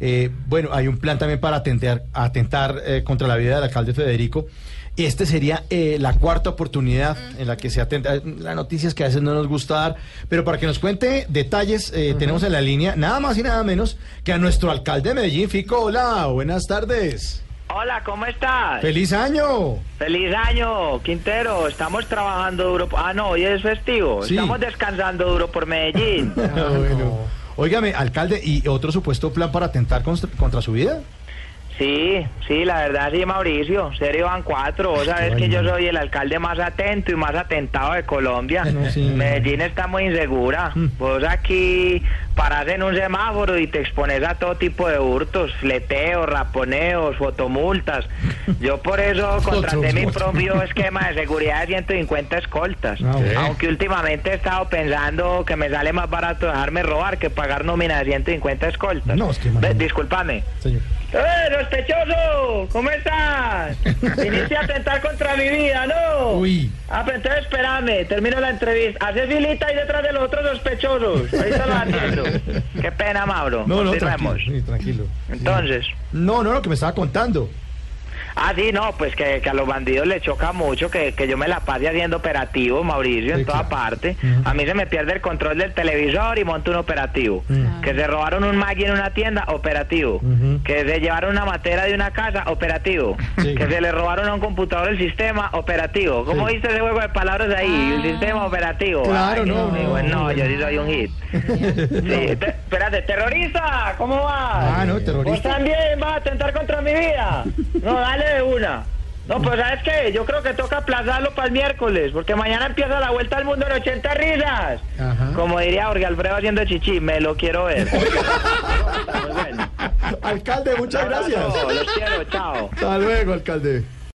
Eh, bueno, hay un plan también para atentar, atentar eh, contra la vida del alcalde Federico. Este sería eh, la cuarta oportunidad en la que se atenta. La noticia es que a veces no nos gusta dar, pero para que nos cuente detalles, eh, tenemos en la línea nada más y nada menos que a nuestro alcalde de Medellín, Fico. Hola, buenas tardes. Hola, ¿cómo estás? ¡Feliz año! Feliz año, Quintero. Estamos trabajando duro. Ah, no, hoy es festivo. Sí. Estamos descansando duro por Medellín. Ah, bueno. Óigame, alcalde, ¿y otro supuesto plan para atentar contra, contra su vida? Sí, sí, la verdad sí, Mauricio. Serio van cuatro. Vos sabés que yo soy el alcalde más atento y más atentado de Colombia. No, sí. Medellín está muy insegura. Vos aquí parás en un semáforo y te expones a todo tipo de hurtos, fleteos, raponeos, fotomultas. Yo por eso contraté mi propio esquema de seguridad de 150 escoltas. Ah. Aunque últimamente he estado pensando que me sale más barato dejarme robar que pagar nómina de 150 escoltas. No, es que discúlpame. Señor. ¡Eh, sospechoso! ¿Cómo estás? Viniste a atentar contra mi vida, ¿no? Uy. Ah, pero entonces espérame, termino la entrevista. Hace filita ahí detrás de los otros sospechosos. Ahorita lo atiendo. Qué pena, Mauro. No, no, tranquilo. sí, tranquilo. Entonces. No, no, lo que me estaba contando. Ah, sí, no, pues que, que a los bandidos les choca mucho que, que yo me la pase haciendo operativo, Mauricio, Sí, en toda claro. parte. A mí se me pierde el control del televisor y monto un operativo. Que se robaron un Maggi en una tienda, operativo. Que se llevaron una matera de una casa, operativo. Sí. Que se le robaron a un computador el sistema, operativo. ¿Cómo Sí. viste ese juego de palabras ahí? El sistema operativo. Claro, Ay, no, no, bueno, no. yo sí soy un hit. Sí, te- espérate, terrorista, ¿cómo vas? Ah, no, ¿Vos terrorista. también vas a atentar contra mi vida? No, dale de una. No, pues ¿sabes qué? Yo creo que toca aplazarlo para el miércoles, porque mañana empieza la vuelta al mundo en 80 risas. Ajá. Como diría Jorge Alfredo haciendo chichi, me lo quiero ver. Alcalde, muchas gracias. No, los quiero, chao. Hasta luego, alcalde.